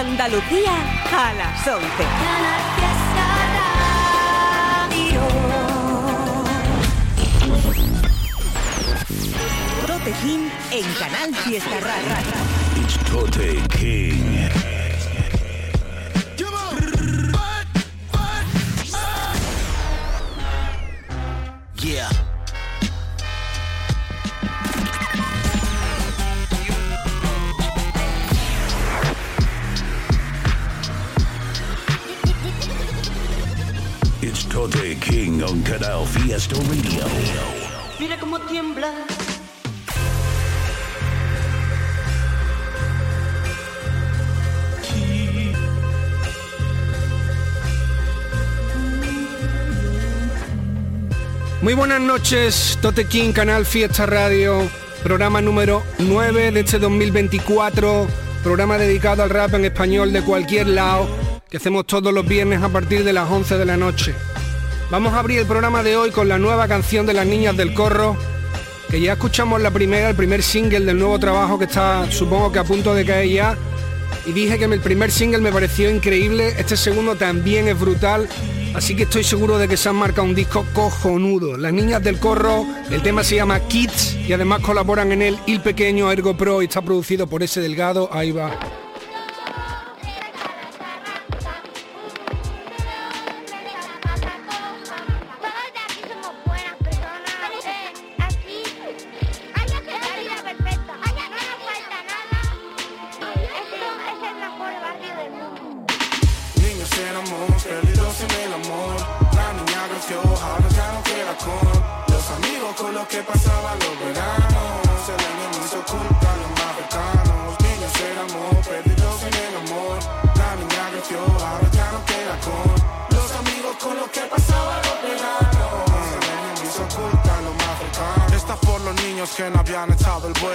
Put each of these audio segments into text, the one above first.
Andalucía a las 11. Tote King en Canal Fiesta Radio. It's Tote King. Radio. Mira cómo tiembla. Muy buenas noches, Tote King, Canal Fiesta Radio, programa número 9 de este 2024, programa dedicado al rap en español de cualquier lado, que hacemos todos los viernes a partir de las 11 de la noche. Vamos a abrir el programa de hoy con la nueva canción de las niñas del corro, que ya escuchamos la primera, el primer single del nuevo trabajo que está supongo que a punto de caer ya. Y dije que el primer single me pareció increíble, este segundo también es brutal, así que estoy seguro de que se han marcado un disco cojonudo. Las niñas del corro, el tema se llama Kids y además colaboran en él Il Pequeño, Ergo Pro y está producido por ese delgado, ahí va. Los que pasaba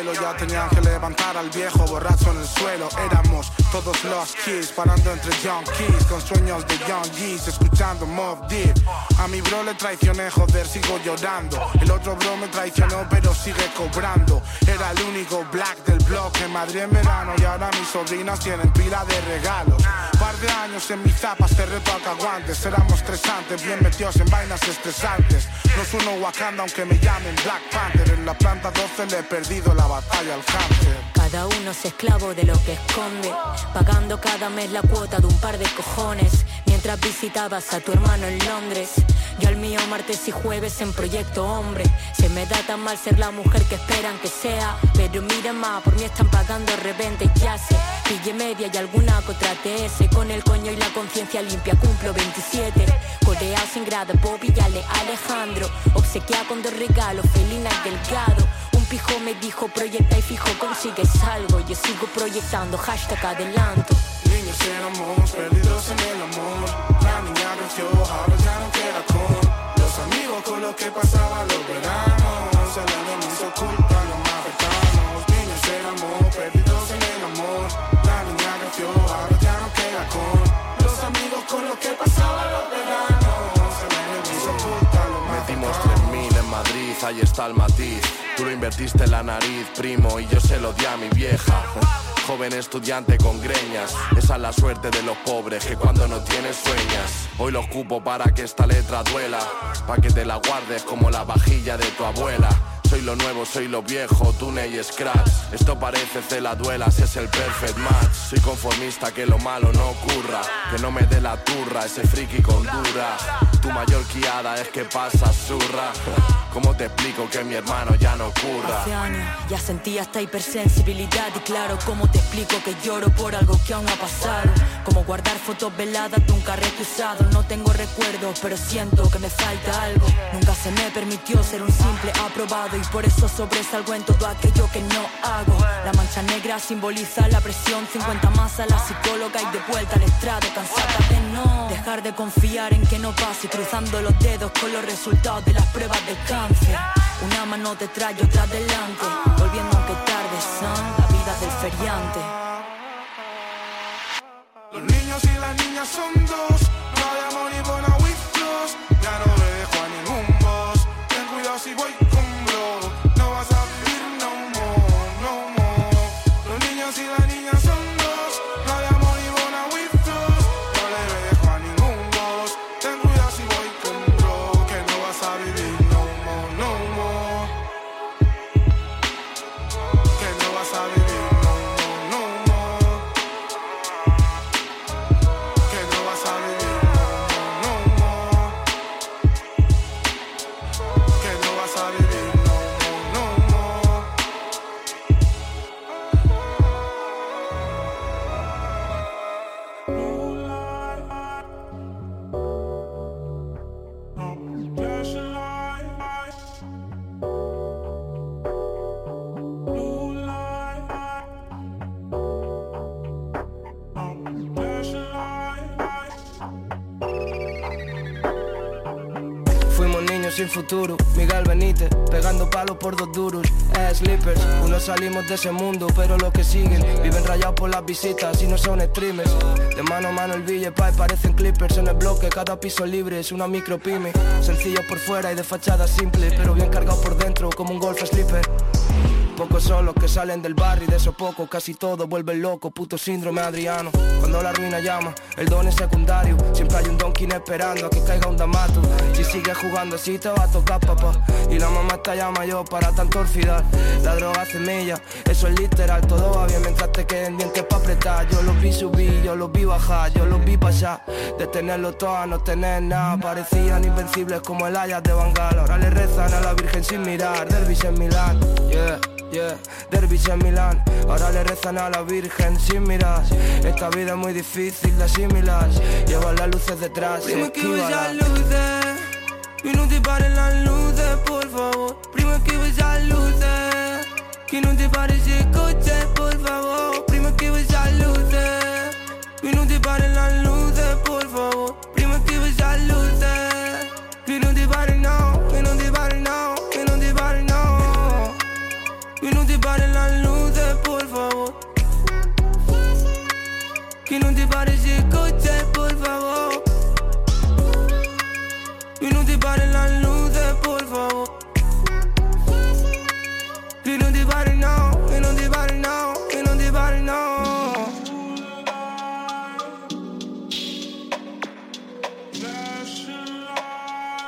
vuelo. Ya tenían que levantar al viejo borracho en el suelo. Éramos todos los kids parando entre junkies con sueños de young G's escuchando Mob Deep. A mi bro le traicioné, joder, sigo llorando. El otro bro me traicionó, pero sigue cobrando. Era el único black del block en Madrid en verano y ahora mis sobrinas tienen pila de regalos. Par de años en mis zapas, te reto a que aguantes. Éramos estresantes, bien metidos en vainas estresantes. No es uno Wakanda aunque me llamen Black Panther. En la planta 12 le he perdido la Cada uno es esclavo de lo que esconde, pagando cada mes la cuota de un par de cojones, mientras visitabas a tu hermano en Londres. Yo al mío martes y jueves en Proyecto Hombre. Se me da tan mal ser la mujer que esperan que sea, pero mira más, por mí están pagando de repente ya sé. Pille media y alguna contra TS, con el coño y la conciencia limpia cumplo 27. Corea sin grado, Bobby y Ale Alejandro, obsequia con dos regalos, Felina y Delgado. Pijo me dijo proyecta y fijo consigues algo Yo sigo proyectando, hashtag adelanto Niños éramos perdidos en el amor. La niña creció, ahora ya no queda con los amigos con los que pasaba los veranos. El año me hizo culpa a los más cercanos. Niños éramos perdidos en el amor. La niña creció, ahora ya no queda con los amigos con los que pasaba los veranos. El año me hizo culpa a los más Metimos cercanos. 3000 en Madrid, ahí está el matiz. Tú lo invertiste en la nariz, primo, y yo se lo di a mi vieja. Joven estudiante con greñas, esa es la suerte de los pobres que cuando no tienes sueñas. Hoy los cupo para que esta letra duela, para que te la guardes como la vajilla de tu abuela. Soy lo nuevo, soy lo viejo, Tune y Scratch. Esto parece celaduelas, es el perfect match. Soy conformista, que lo malo no ocurra. Que no me dé la turra, ese friki con dura. Tu mayor guiada es que pasa zurra. ¿Cómo te explico que mi hermano ya no ocurra? Hace años ya sentía esta hipersensibilidad y claro, ¿cómo te explico que lloro por algo que aún ha pasado? Como guardar fotos veladas de un carrete. No tengo recuerdos, pero siento que me falta algo. Nunca se me permitió ser un simple aprobado y por eso sobresalgo en todo aquello que no hago. La mancha negra simboliza la presión, 50 más a la psicóloga y de vuelta al estrado, cansada de no dejar de confiar en que no pase, cruzando los dedos con los resultados de las pruebas del cáncer. Una mano detrás y otra adelante, volviendo aunque tarde, son la vida del feriante. Y las futuro. Miguel Benítez, pegando palos por dos duros. Eh, slippers, unos salimos de ese mundo, pero los que siguen viven rayados por las visitas y no son streamers. De mano a mano el Ville Pie parecen clippers en el bloque, cada piso libre es una micro pyme. Sencillo por fuera y de fachada simple, pero bien cargado por dentro como un golf slipper. Pocos son los que salen del barrio y de esos pocos casi todo vuelve loco, puto síndrome Adriano. Cuando la ruina llama, el don es secundario. Siempre hay un donkin esperando a que caiga un damato. Si sigues jugando así te va a tocar papá. Y la mamá está ya mayor para tanto orfidar. La droga semilla, eso es literal, todo va bien mientras te queden dientes para apretar. Yo los vi subir, yo los vi bajar, yo los vi pasar. De tenerlo todo a no tener nada. Parecían invencibles como el Ayas de Bangal. Ahora le rezan a la Virgen sin mirar. Derbis en Milán, yeah yeah, derbis en Milán Ahora le rezan a la Virgen sin mirar Esta vida es muy difícil de asimilar. Llevan las luces detrás Prima que esquiva luces Y no te paren las luces, por favor. Prima que esas luces Que no te pare ese coche, por favor. Prima que esas luces Y no te paren las luces,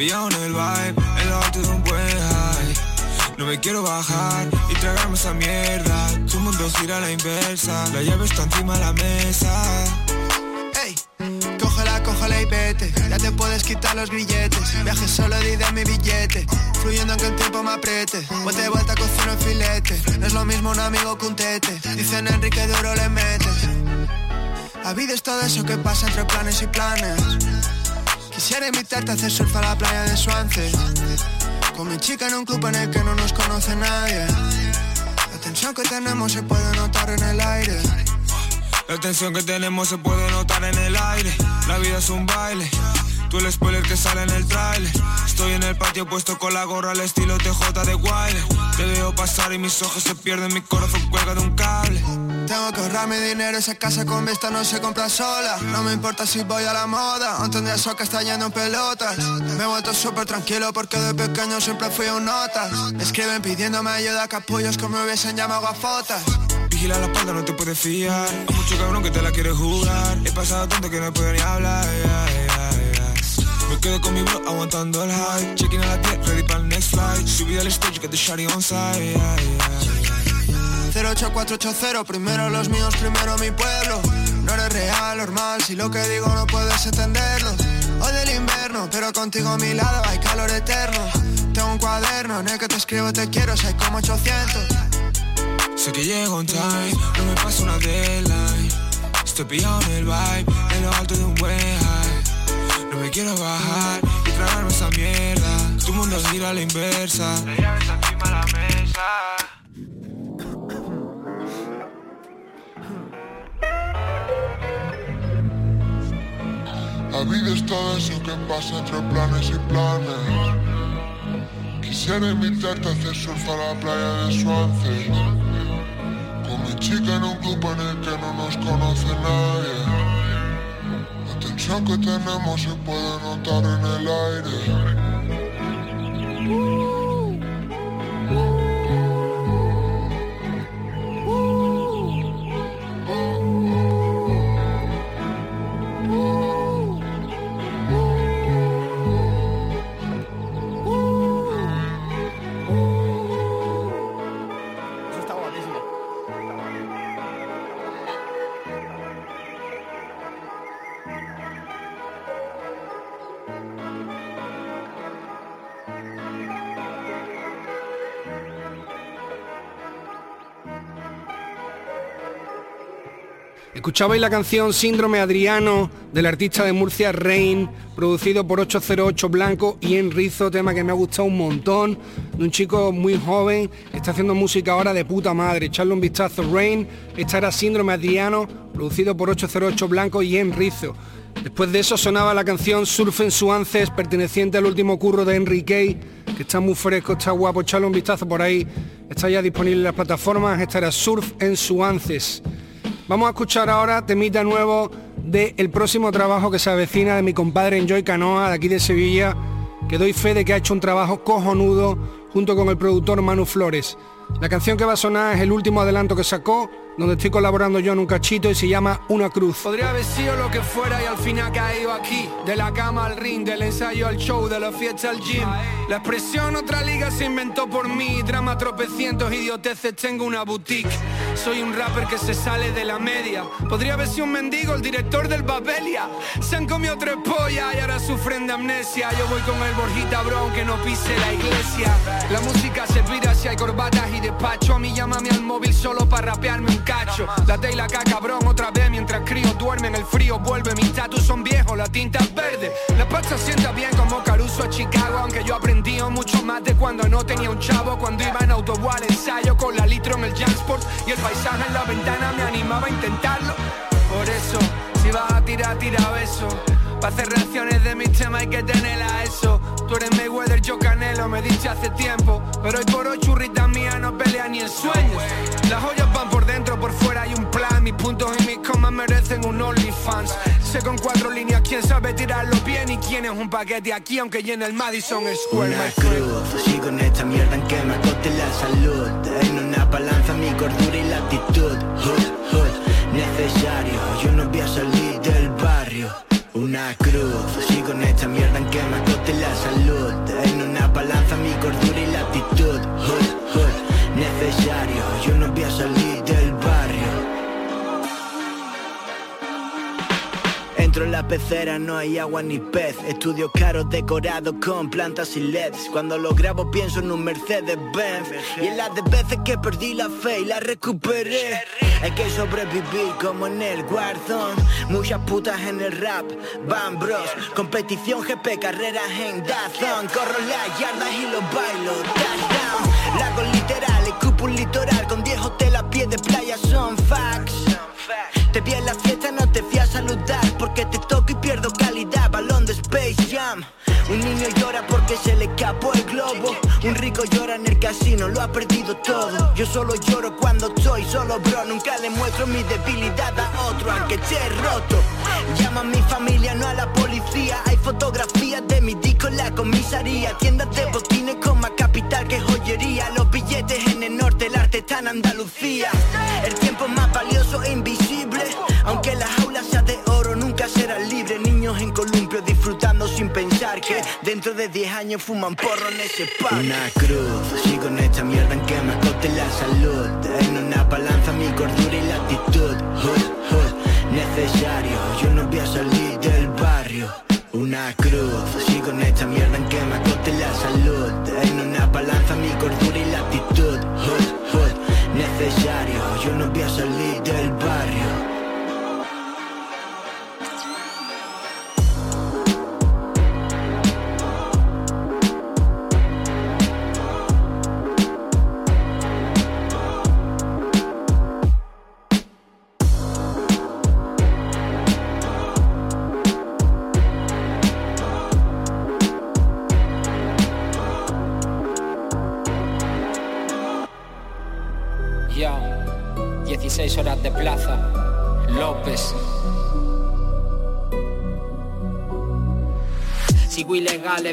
Pillado en el vibe, en alto de un buen high. No me quiero bajar y tragarme esa mierda. Tu mundo gira a la inversa, la llave está encima de la mesa. Ey, cógela, cógela y vete. Ya te puedes quitar los grilletes. Viaje solo di de mi billete. Fluyendo aunque el tiempo me apriete. Vuelta y vuelta cocino el filete. No es lo mismo un amigo que un tete. Dicen Enrique de oro le mete. La vida es todo eso que pasa entre planes y planes. Quisiera invitarte a hacer surf a la playa de Swansea. Con mi chica en un club en el que no nos conoce nadie. La tensión que tenemos se puede notar en el aire. La tensión que tenemos se puede notar en el aire. La vida es un baile. Tú el spoiler que sale en el trailer. Estoy en el patio puesto con la gorra al estilo TJ de Wilder. Te veo pasar y mis ojos se pierden, mi corazón cuelga de un cable. Tengo que ahorrarme dinero, esa casa con vista no se compra sola. No me importa si voy a la moda, aún tendría eso que está yendo en pelotas. Me he vuelto súper tranquilo porque de pequeño siempre fui un notas. Me escriben pidiéndome ayuda, capullos me hubiesen llamado gafotas. Vigila la espalda, no te puedes fiar. Hay mucho cabrón que te la quiere jugar. He pasado tanto que no puedo ni hablar. yeah. Me quedo con mi bro aguantando el high. Checking a la 10, ready para el next flight. Subí al stage, get the shawty on side. Yeah, yeah. 08480, primero los míos, primero mi pueblo. No eres real, normal, si lo que digo no puedes entenderlo. Hoy del invierno, pero contigo a mi lado hay calor eterno. Tengo un cuaderno en el que te escribo te quiero, si hay como 800. Sé que llego on time, no me paso una deadline. Estoy pillado en el vibe, en lo alto de un buen high. No me quiero bajar y tragarme esa mierda. Tu mundo gira a la inversa. La llave está encima de la mesa. La vida es todo eso que pasa entre planes y planes. Quisiera invitarte a hacer surf a la playa de Suances. Con mi chica en un club en el que no nos conoce nadie. La tensión que tenemos se puede notar en el aire. Escuchabais la canción Síndrome Adriano del artista de Murcia Rain, producido por 808 Blanco y Enrizo, tema que me ha gustado un montón, de un chico muy joven, está haciendo música ahora de puta madre. Echarle un vistazo, Rain, esta era Síndrome Adriano, producido por 808 Blanco y Enrizo. Después de eso sonaba la canción Surf en Suances, perteneciente al último curro de Enrique, que está muy fresco, está guapo, echarle un vistazo por ahí, está ya disponible en las plataformas, esta era Surf en Suances. Vamos a escuchar ahora temita nuevo del próximo trabajo que se avecina de mi compadre Enjoy Canoa de aquí de Sevilla, que doy fe de que ha hecho un trabajo cojonudo junto con el productor Manu Flores. La canción que va a sonar es el último adelanto que sacó, donde estoy colaborando yo en un cachito y se llama Una Cruz. Podría haber sido lo que fuera y al final caído aquí. De la cama al ring, del ensayo al show, de la fiesta al gym. La expresión otra liga se inventó por mí. Drama tropecientos, idioteces, tengo una boutique. Soy un rapper que se sale de la media. Podría haber sido un mendigo, el director del Babelia. Se han comido tres pollas y ahora sufren de amnesia. Yo voy con el Borjita Brown que no pise la iglesia. La música se pira si hay corbatas y despacho. A mí llámame al móvil solo para rapearme un cacho. La caca, cabrón, otra vez mientras crío duermen. El frío vuelve, mis tatus son viejos, la tinta es verde. La pasta sienta bien como Caruso a Chicago. Aunque yo aprendí mucho más de cuando no tenía un chavo. Cuando iba en autobús al ensayo con la litro en el Jansport. Y el paisaje en la ventana me animaba a intentarlo. Por eso, si vas a tirar, tira beso. Para hacer reacciones de mis temas hay que tenerla eso. Tú eres Mayweather, yo Canelo, me diste hace tiempo. Pero hoy por hoy churritas mías no pelean ni en sueños. Las joyas van por dentro, por fuera hay un plan. Mis puntos y mis comas merecen un OnlyFans. Sé con cuatro líneas quién sabe tirarlo bien y quién es un paquete aquí, aunque llene el Madison Square. Una cruz, sigo en esta mierda en que me coste la salud. En una balanza mi cordura y la actitud. Hood, hood, necesario, yo no voy a salir. Una cruz, sigo en esta mierda en que me coste la salud. Pecera, no hay agua ni pez. Estudios caros decorados con plantas y LEDs. Cuando lo grabo pienso en un Mercedes Benz. Y en las de veces que perdí la fe y la recuperé. Hay que sobrevivir como en el Warzone. Muchas putas en el rap, Van Bros. Competición GP, carreras en Dazón. Corro las yardas y los bailo. Touchdown. Lagos literales, cupo un litoral con 10 hoteles a pie de playa son facts. Te vi en la fiesta, no Porque te toco y pierdo calidad. Balón de Space Jam. Un niño llora porque se le escapó el globo. Un rico llora en el casino, lo ha perdido todo. Yo solo lloro cuando estoy solo, bro. Nunca le muestro mi debilidad a otro Aunque esté roto. Llama a mi familia, no a la policía. Hay fotografías de mi disco en la comisaría. Tiendas de botines con más capital que joyería. Los billetes en el norte, el arte está en Andalucía. El tiempo es más valioso e invisible serás libre. Niños en columpio disfrutando sin pensar que dentro de 10 años fuman porro en ese parque. Una cruz, sigo en esta mierda en que me coste la salud. En una balanza mi cordura y la actitud. Hood, hood, necesario, yo no voy a salir del barrio. Una cruz, sigo en esta mierda en que me coste la salud. En una balanza mi cordura y la actitud. Hood, hood, necesario, yo no voy a salir del barrio.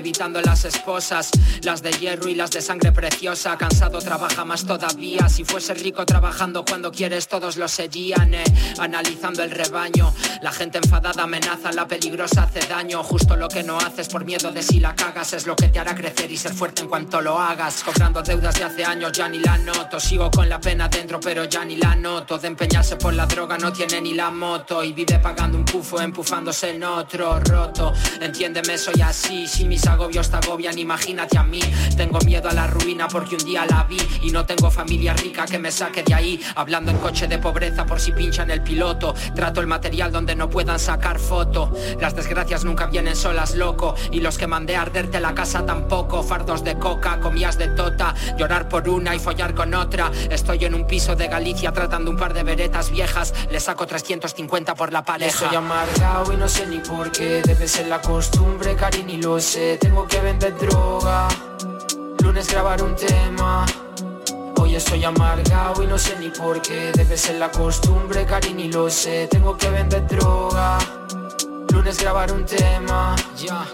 Evitando las esposas, las de hierro y las de sangre preciosa. Cansado trabaja más todavía. Si fuese rico trabajando cuando quieres, todos lo serían. eh. Analizando el rebaño, la gente enfadada amenaza, la peligrosa hace daño. Justo lo que no haces por miedo de si la cagas es lo que te hará crecer y ser fuerte en cuanto lo hagas. Cobrando deudas de hace años, ya ni la noto. Sigo con la pena dentro, pero ya ni la noto. De empeñarse por la droga no tiene ni la moto. Y vive pagando un pufo, empufándose en otro roto. Entiéndeme, soy así Si mis agobios te agobian, imagínate a mí. Tengo miedo a la ruina porque un día la vi. Y no tengo familia rica que me saque de ahí. Hablando en coche de pobreza por si pinchan el piloto. Trato el material donde no puedan sacar foto. Las desgracias nunca vienen solas, loco. Y los que mandé a arderte la casa tampoco. Fardos de coca, comías de tota. Llorar por una y follar con otra. Estoy en un piso de Galicia tratando un par de veretas viejas. Le saco 350 por la pareja. Soy amargado y no sé ni por qué. Debe ser la costumbre, cariño, y lo sé Tengo que vender droga. Lunes grabar un tema. Hoy estoy amargado y no sé ni por qué. Debe ser la costumbre, cariño, y lo sé. Tengo que vender droga. Lunes grabar un tema. Ya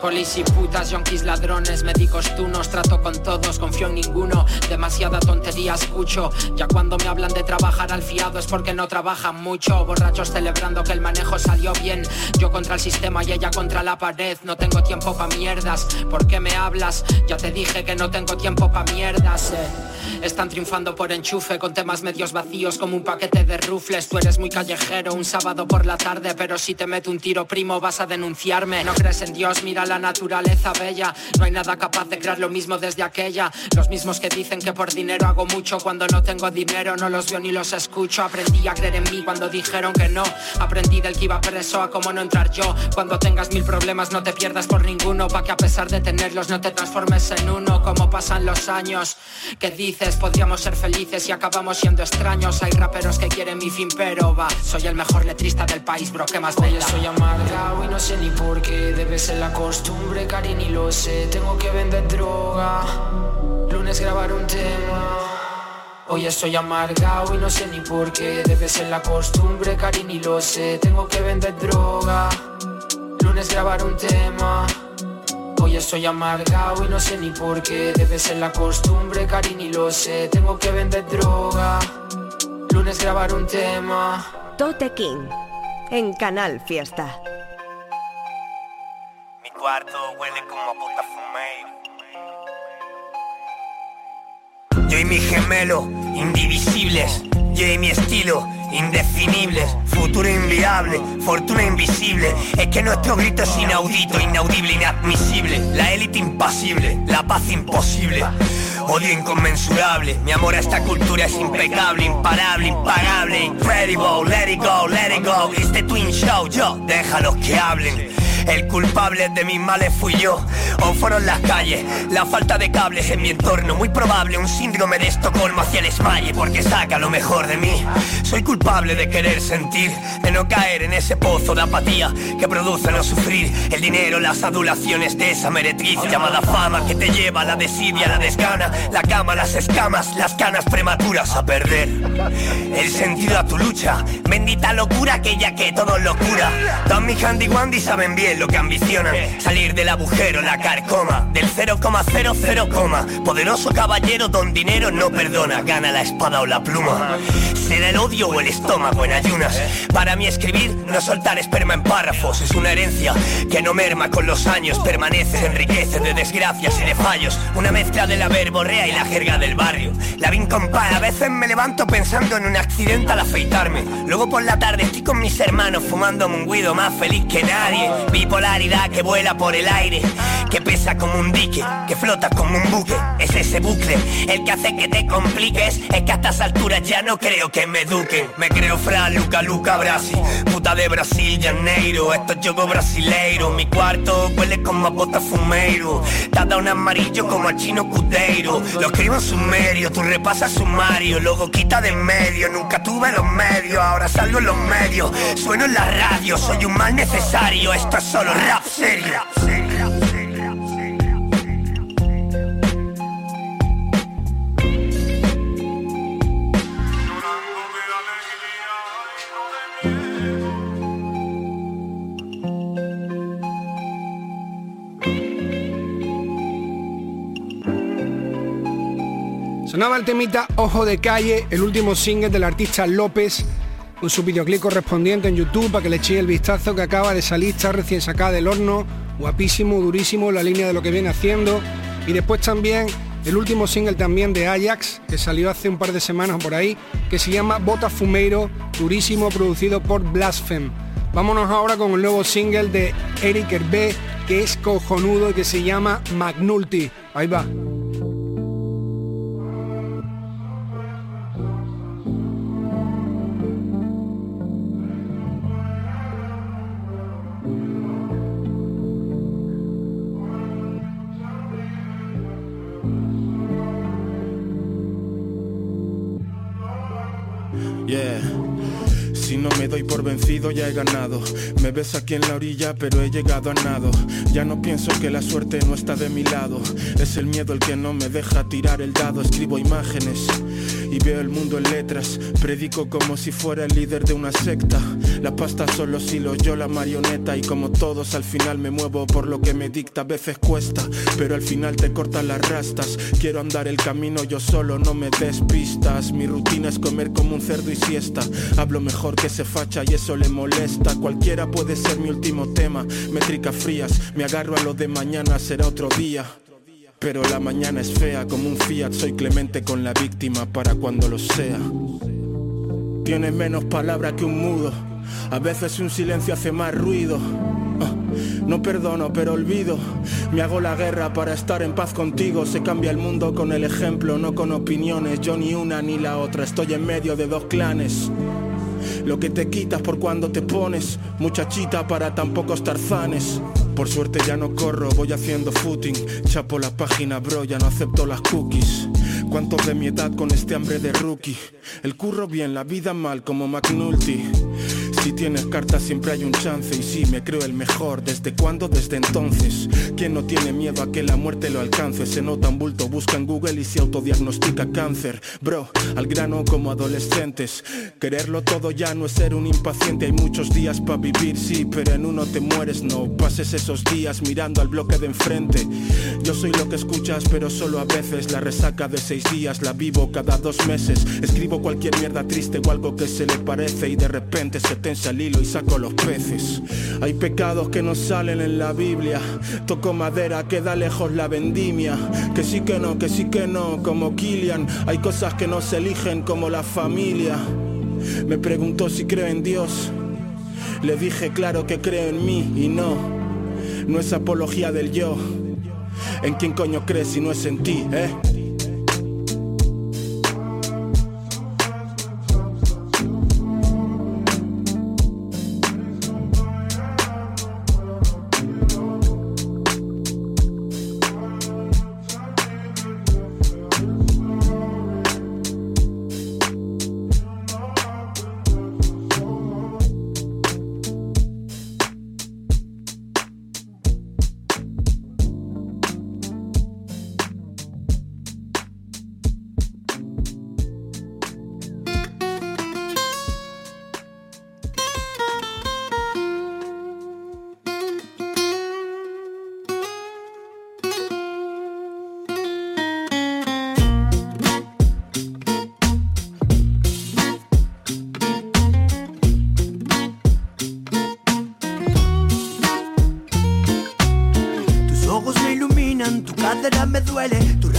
Polis y putas, yonkis, ladrones, médicos, tunos Trato con todos, confío en ninguno Demasiada tontería escucho. Ya cuando me hablan de trabajar al fiado Es porque no trabajan mucho. Borrachos celebrando que el manejo salió bien. Yo contra el sistema y ella contra la pared. No tengo tiempo pa' mierdas. ¿Por qué me hablas? Ya te dije que no tengo tiempo pa' mierdas eh. Están triunfando por enchufe Con temas medios vacíos como un paquete de rufles. Tú eres muy callejero un sábado por la tarde Pero si te meto un tiro primo vas a denunciarme. No crees en Dios, mira la naturaleza bella. No hay nada capaz de crear lo mismo desde aquella. Los mismos que dicen que por dinero hago mucho Cuando no tengo dinero no los veo ni los escucho. Aprendí a creer en mí cuando dijeron que no. Aprendí del que iba preso a cómo no entrar yo. Cuando tengas mil problemas no te pierdas por ninguno Pa' que a pesar de tenerlos no te transformes en uno Como pasan los años. ¿Qué Podríamos ser felices y acabamos siendo extraños. Hay raperos que quieren mi fin pero va Soy el mejor letrista del país bro, ¿qué más da? soy amargado y no sé ni por qué Debe ser la costumbre, cariño, y lo sé. Tengo que vender droga Lunes grabar un tema. Hoy estoy amargado y no sé ni por qué Debe ser la costumbre, cariño, y lo sé. Tengo que vender droga Lunes grabar un tema Hoy estoy amargado y no sé ni por qué Debe ser la costumbre, cariño, y lo sé Tengo que vender droga Lunes grabar un tema Tote King en Canal Fiesta. Mi cuarto huele como a puta fumeiro. Yo y mi gemelo, indivisibles. Yo y mi estilo, indefinibles. Futuro inviable, fortuna invisible. Es que nuestro grito es inaudito, inaudible, inadmisible. La élite impasible, la paz imposible. Odio inconmensurable, mi amor a esta cultura es impecable, imparable, impagable, incredible, let it go, let it go, este twin show, yo, déjalos que hablen. El culpable de mis males fui yo, o fueron las calles, la falta de cables en mi entorno, muy probable un síndrome de Estocolmo hacia el esmalle, porque saca lo mejor de mí. Soy culpable de querer sentir, de no caer en ese pozo de apatía que produce no sufrir. El dinero, las adulaciones de esa meretriz llamada fama que te lleva a la desidia, la desgana, la cama, las escamas, las canas prematuras a perder. El sentido a tu lucha, bendita locura aquella que todo lo cura. Don mi handy saben bien lo que ambicionan. Salir del agujero, la carcoma, del 0,00 coma. Poderoso caballero, don dinero no perdona, gana la espada o la pluma. Será el odio o el estómago en ayunas. Para mí escribir, no soltar esperma en párrafos, es una herencia que no merma con los años, permanece, enriquece de desgracias y de fallos. Una mezcla de la verborrea y la jerga del barrio. La vin compa, a veces me levanto pensando en un accidente al afeitarme. Luego por la tarde estoy con mis hermanos fumando un guido más feliz que nadie. Bipolaridad que vuela por el aire, que pesa como un dique, que flota como un buque. Es ese bucle el que hace que te compliques. Es que a estas alturas ya no creo que me eduquen. Me creo fra Luca Luca Brasil, puta de Brasil, Janeiro. Esto es yogo brasileiro. Mi cuarto huele como a bota fumeiro. Te un amarillo como al chino cudeiro. Lo escribo en sumerio, tú repasas sumario. Luego quita de en medio. Nunca tuve los medios, ahora salgo en los medios. Sueno en la radio, soy un mal necesario. Esto es solo rap serio. Sonaba el temita Ojo de Calle, el último single del artista López, con su videoclip correspondiente en YouTube para que le echéis el vistazo que acaba de salir, está recién sacada del horno, guapísimo, durísimo, la línea de lo que viene haciendo. Y después también el último single también de Ajax, que salió hace un par de semanas por ahí, que se llama Bota Fumeiro, durísimo, producido por Blaspheme. Vámonos ahora con el nuevo single de Eric Hervé, que es cojonudo y que se llama Magnulti. Ahí va. Ya he ganado. Me ves aquí en la orilla, pero he llegado a nado. Ya no pienso que la suerte no está de mi lado. Es el miedo el que no me deja tirar el dado. Escribo imágenes y veo el mundo en letras. Predico como si fuera el líder de una secta. La pasta son los hilos, yo la marioneta. Y como todos, al final me muevo por lo que me dicta. A veces cuesta, pero al final te cortan las rastas. Quiero andar el camino yo solo, no me despistas. Mi rutina es comer como un cerdo y siesta. Hablo mejor que se facha y eso le molesta. Cualquiera puede ser mi último tema. Métricas frías, me agarro a lo de mañana, será otro día. Pero la mañana es fea como un Fiat, soy clemente con la víctima para cuando lo sea. Tienes menos palabra que un mudo, a veces un silencio hace más ruido. Ah, no perdono, pero olvido. Me hago la guerra para estar en paz contigo. Se cambia el mundo con el ejemplo, no con opiniones. Yo ni una ni la otra, estoy en medio de dos clanes. Lo que te quitas por cuando te pones, muchachita para tan pocos tarzanes. Por suerte ya no corro, voy haciendo footing. Chapo la página, bro, ya no acepto las cookies. ¿Cuántos de mi edad con este hambre de rookie? El curro bien, la vida mal como McNulty. Si tienes cartas siempre hay un chance y sí, me creo el mejor. ¿Desde cuándo? Desde entonces. ¿Quién no tiene miedo a que la muerte lo alcance? Se nota un bulto, busca en Google y se autodiagnostica cáncer. Bro, al grano como adolescentes. Quererlo todo ya no es ser un impaciente. Hay muchos días para vivir, sí, pero en uno te mueres. No pases esos días mirando al bloque de enfrente. Yo soy lo que escuchas, pero solo a veces. La resaca de seis días la vivo cada dos meses. Escribo cualquier mierda triste o algo que se le parece y de repente se te al hilo y saco los peces. Hay pecados que no salen en la Biblia. Toco madera, queda lejos la vendimia. Que sí que no, que sí que no, como Killian. Hay cosas que no se eligen como la familia. Me preguntó si creo en Dios. Le dije claro que creo en mí y no. No es apología del yo. ¿En quién coño crees si no es en ti, eh?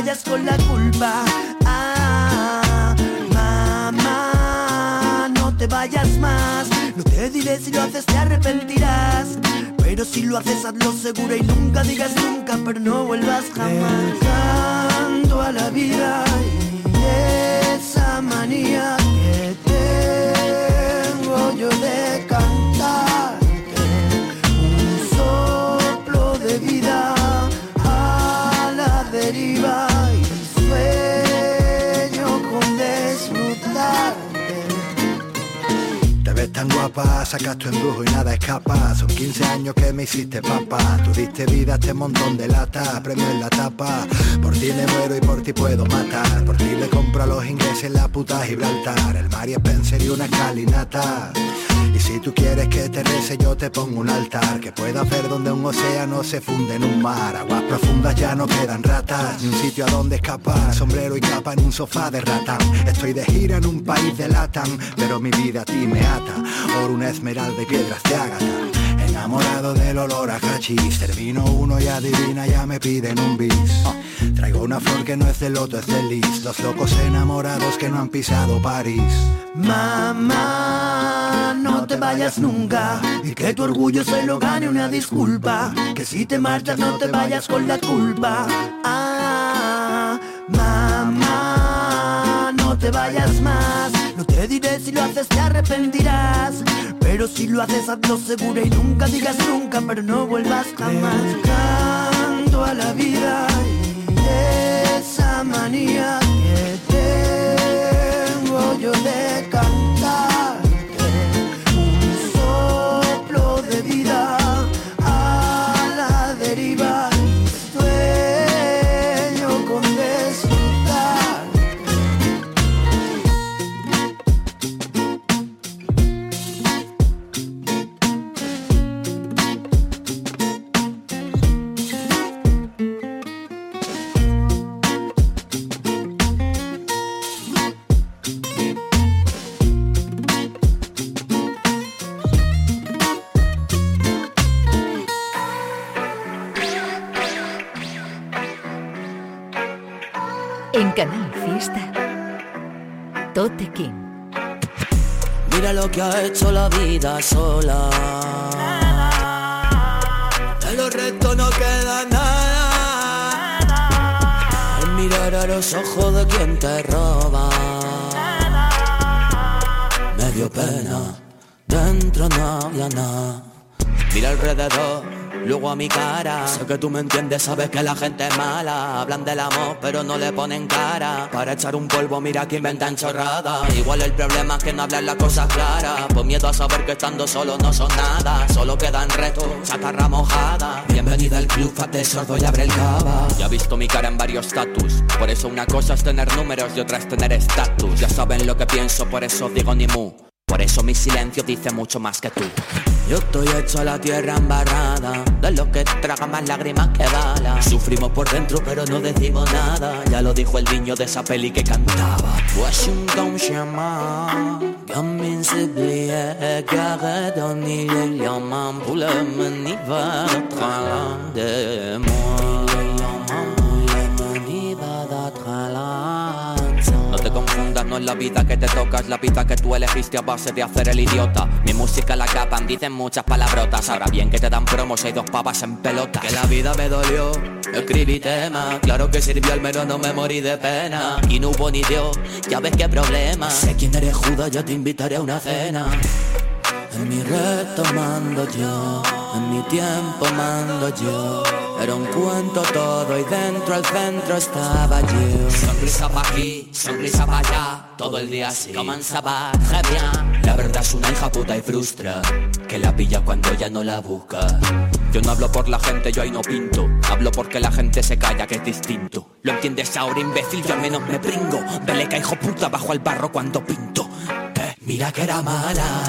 vayas con la culpa. Ah, mamá, no te vayas más. No te diré si lo haces te arrepentirás. Pero si lo haces hazlo seguro y nunca digas nunca, pero no vuelvas jamás. Dejando a la vida y esa manía que yo de cantar. Tan guapa sacas tu embrujo y nada escapa. Son 15 años que me hiciste papá. Tú diste vida a este montón de lata, premio en la tapa. Por ti me muero y por ti puedo matar. Por ti le compro a los ingleses la puta Gibraltar. El Mari Spencer y una escalinata. Y si tú quieres que te rece yo te pongo un altar. Que pueda ver donde un océano se funde en un mar. Aguas profundas ya no quedan ratas Ni un sitio a donde escapar. Sombrero y capa en un sofá de ratán. Estoy de gira en un país de latan Pero mi vida a ti me ata. Oro una esmeralda y piedras de ágata. Enamorado del olor a hachís. Termino uno y adivina ya me piden un bis. Traigo una flor que no es de loto, es de lis. Los locos enamorados que no han pisado París No te vayas nunca y que tu orgullo se lo gane una disculpa. Que si te marchas no te vayas con la culpa. Ah, mamá, no te vayas más. No te diré si lo haces te arrepentirás. Pero si lo haces hazlo seguro y nunca digas nunca, pero no vuelvas jamás. Canto a la vida y esa manía que tengo yo de cantar. King. Mira lo que ha hecho la vida sola. De los restos no queda nada. Al mirar a los ojos de quien te roba. Me dio pena, dentro no había nada. Mira alrededor, luego a mi cara. Sé que tú me entiendes, sabes que la gente es mala. Hablan del amor, pero no le ponen cara. Para echar un polvo, mira que inventan chorradas. Igual el problema es que no hablan las cosas claras. Por miedo a saber que estando solo no son nada. Solo quedan retos, chatarra mojada. Bienvenida al club, hazte sordo y abre el cava. Ya he visto mi cara en varios status. Por eso una cosa es tener números y otra es tener estatus. Ya saben lo que pienso, por eso digo ni mu. Por eso mi silencio dice mucho más que tú. Yo estoy hecho a la tierra embarrada De los que tragan más lágrimas que balas Sufrimos por dentro pero no decimos nada. Ya lo dijo el niño de esa peli que cantaba. Washington une ciblière Garde en il est yaman Pour le maniva de moi no es la vida que te toca, es la vida que tú elegiste a base de hacer el idiota. Mi música la capan, dicen muchas palabrotas. Ahora bien que te dan promos, hay dos papas en pelota. Que la vida me dolió, escribí temas. Claro que sirvió, al menos no me morí de pena. Y no hubo ni Dios, ya ves qué problema. Sé quién eres Judas, yo te invitaré a una cena. En mi reto mando yo, en mi tiempo mando yo. Era un cuento todo y dentro al centro estaba yo. Sonrisa pa' aquí, sonrisa pa' allá, todo el día así. Comenzaba très bien. La verdad es una hija puta y frustra, que la pilla cuando ya no la busca. Yo no hablo por la gente, yo ahí no pinto. Hablo porque la gente se calla, que es distinto. ¿Lo entiendes ahora, imbécil? Yo al menos me pringo. Vele que hijo puta bajo al barro cuando pinto. Que mira que era mala.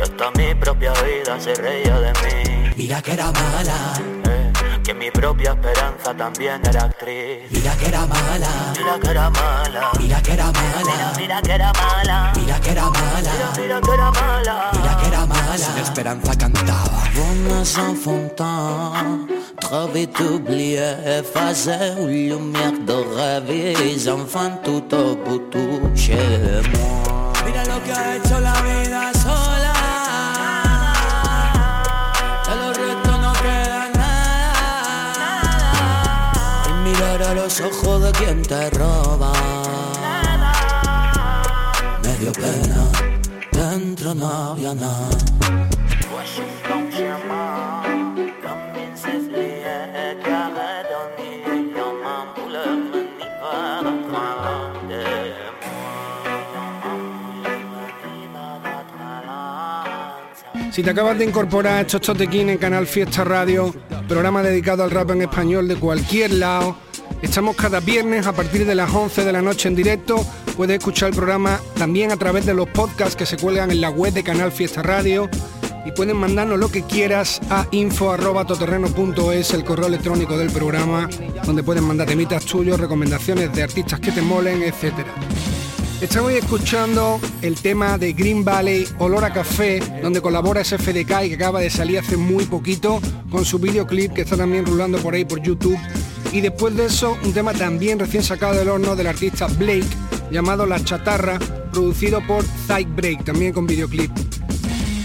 Que hasta mi propia vida se reía de mí. Mira que era mala. Eh, que mi propia esperanza también era actriz. Mira que era mala. Mira que era mala. Mira que era mala. Mira que era mala. Mira que era mala. Mira que era mala. Mira que era mala. Sin esperanza cantaba. Bonnes enfantins, trop vite oublié, effacé, ou lumière de rêve, les enfants tout au bout, tout chez moi. Mira lo que ha hecho la vida los ojos de quien te roba. Me dio pena, dentro no había nada. Moi. Si te acabas de incorporar, esto es Totequín en Canal Fiesta Radio, programa dedicado al rap en español de cualquier lado. Estamos cada viernes a partir de las 11 de la noche en directo. Puedes escuchar el programa también a través de los podcasts que se cuelgan en la web de Canal Fiesta Radio. Y pueden mandarnos lo que quieras a info.toterreno.es, el correo electrónico del programa, donde pueden mandar temitas tuyos, recomendaciones de artistas que te molen, etcétera. Estamos escuchando el tema de Green Valley, Olor a Café, donde colabora SFDK y que acaba de salir hace muy poquito con su videoclip que está también rulando por ahí por YouTube. Y después de eso, un tema también recién sacado del horno del artista Blake, llamado La Chatarra, producido por Zyke Break, también con videoclip.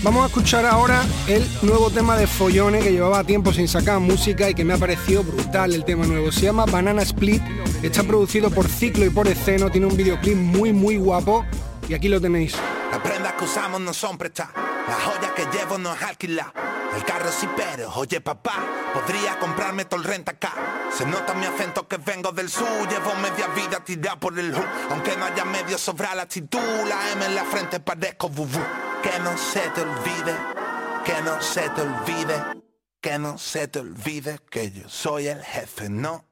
Vamos a escuchar ahora el nuevo tema de Follone que llevaba tiempo sin sacar música y que me ha parecido brutal el tema nuevo. Se llama Banana Split, está producido por Ciclo y por Esceno, tiene un videoclip muy muy guapo y aquí lo tenéis. Las prendas que usamos no son que llevo no es alquilar. El carro sí pero, oye papá, podría comprarme todo el renta acá. Se nota mi acento que vengo del sur, llevo media vida tirada por el hood. Aunque no haya medio sobra la actitud, la M en la frente parezco bubú. Que no se te olvide, que no se te olvide, que no se te olvide que yo soy el jefe, no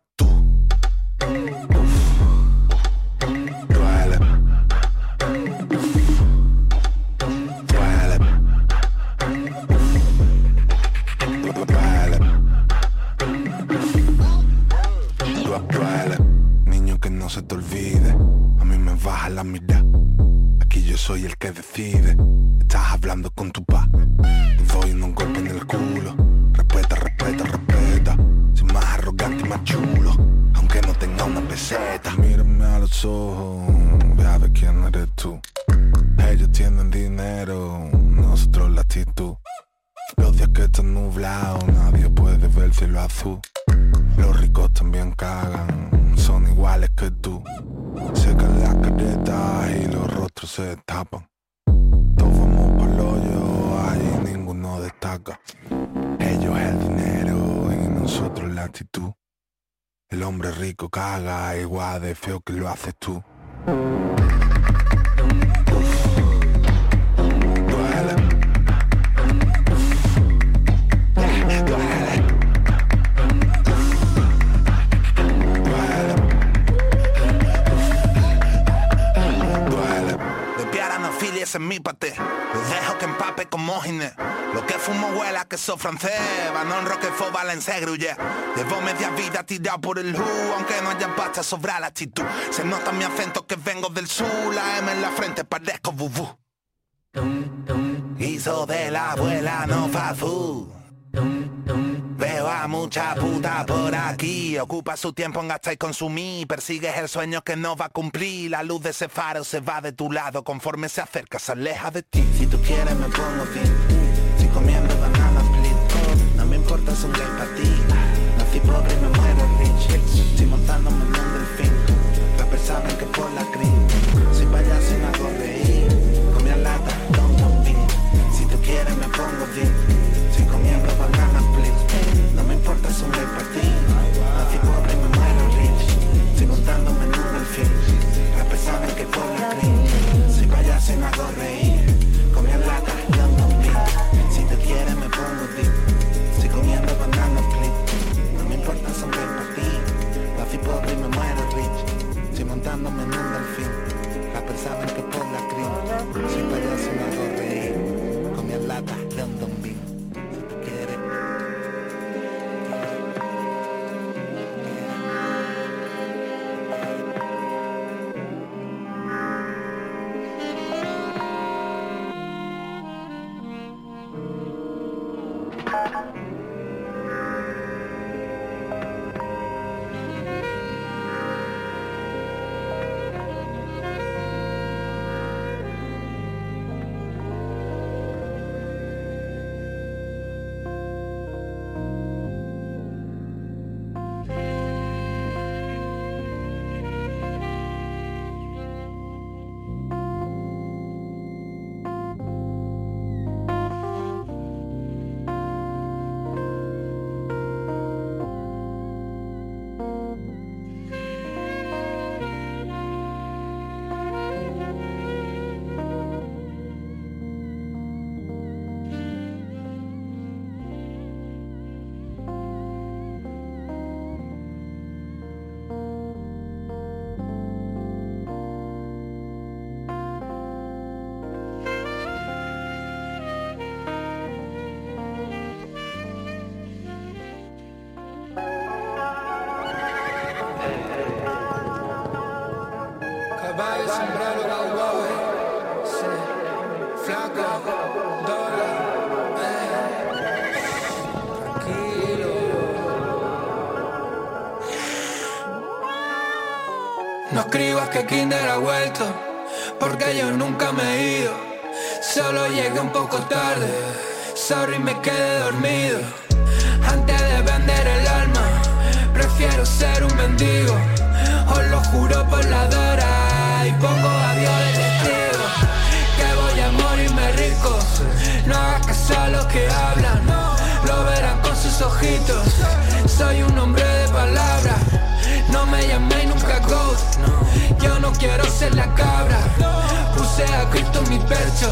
soy el que decide. Estás hablando con tu pa. Te doy un golpe en el culo. Respeta, respeta, respeta. Soy más arrogante y más chulo. Aunque no tenga una peseta. Mírame a los ojos. Ve a ver quién eres tú. Ellos tienen dinero. Nosotros la actitud. Los días que están nublados. Nadie puede ver el cielo azul. Los ricos también cagan. Son iguales que tú. Secan las caretas y los rostros se tapan. Todos vamos por el hoyo, ahí ninguno destaca. Ellos el dinero y nosotros la actitud. El hombre rico caga igual de feo que lo haces tú. Mi paté. Los dejo que empape como Ginés. Lo que fumo huela que soy francés. Banon Roquefort, Valencia, Gruyère. Llevo media vida tirado por el Hu. Aunque no haya pasta sobra la actitud. Se nota mi acento que vengo del sur. La M en la frente parezco bubú. Hizo de la abuela no fazú. Veo a mucha puta por aquí. Ocupa su tiempo en gastar y consumir. Persigues el sueño que no va a cumplir. La luz de ese faro se va de tu lado. Conforme se acerca, se aleja de ti. Si tú quieres, me pongo fin. Si comiendo banana split. No me importa si un gay para ti. Nací pobre y me muero rich. Si montándome en un delfín. Rappers saben que por la green. Si payaso y me hago reír. Comía lata, don't don't. Si tú quieres, me pongo fin. Que Kinder ha vuelto, porque yo nunca me he ido. Solo llegué un poco tarde, sorry me quedé dormido. Antes de vender el alma, prefiero ser un mendigo. Os lo juro por la Dora y pongo a Dios de testigo. Que voy a morirme rico, no hagas caso a los que hablan, lo verán con sus ojitos. Soy un hombre de palabra, no me llaméis nunca Ghost. Yo no quiero ser la cabra, puse a Cristo en mi pecho,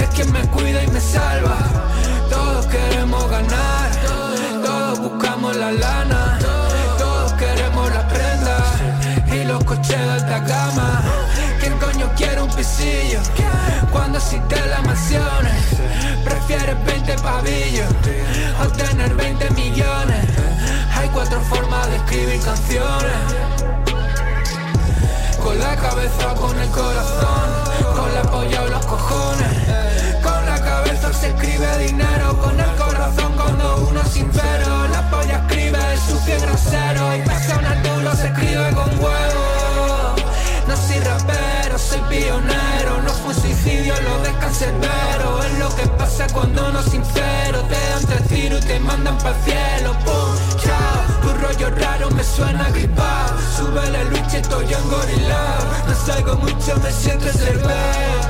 es quien me cuida y me salva. Todos queremos ganar, todos buscamos la lana, todos queremos la prenda y los coches de alta gama. ¿Quién coño quiere un pisillo? Cuando existen las mansiones, prefieres 20 pavillos o tener 20 millones. Hay cuatro formas de escribir canciones. Con la cabeza o con el corazón, con la polla o los cojones. Con la cabeza se escribe dinero, con el corazón cuando uno es sincero. La polla escribe su pie grosero y pasa un arturo se escribe con huevo. No soy rapero, soy pionero, no fue suicidio, lo de cancerbero. Es lo que pasa cuando uno es sincero, te dan tres tiros y te mandan para cielo. Rollo raro me suena gripado. Súbele lucha, estoy engorilado. No salgo mucho, me siento reservado.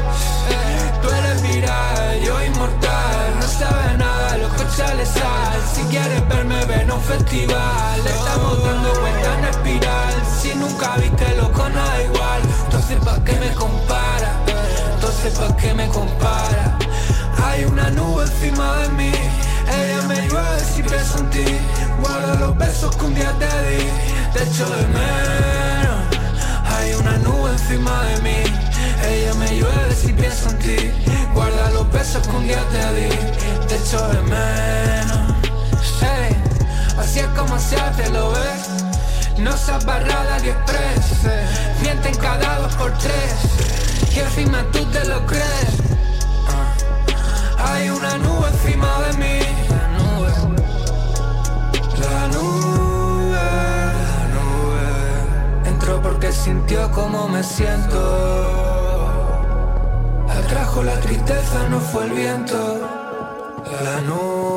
Tú eres viral, yo inmortal. No sabes nada, los coches le sal. Si quieres verme, ven a un festival. Estamos dando vueltas en espiral. Si nunca viste loco, no da igual. Entonces pa' qué me compara Entonces pa' qué me compara Hay una nube encima de mí Ella me llueve si pienso en ti. Guarda los besos que un día te di. Te echo de menos. Hay una nube encima de mí. Ella me llueve si pienso en ti. Guarda los besos que un día te di. Te echo de menos. Hey, así es como se hace, ¿lo ves? No seas barrada ni express Mienten cada dos por tres. Y encima tú te lo crees Hay una nube encima de mí. La nube. La nube. Entró porque sintió como me siento. Atrajo la tristeza, no fue el viento, la nube.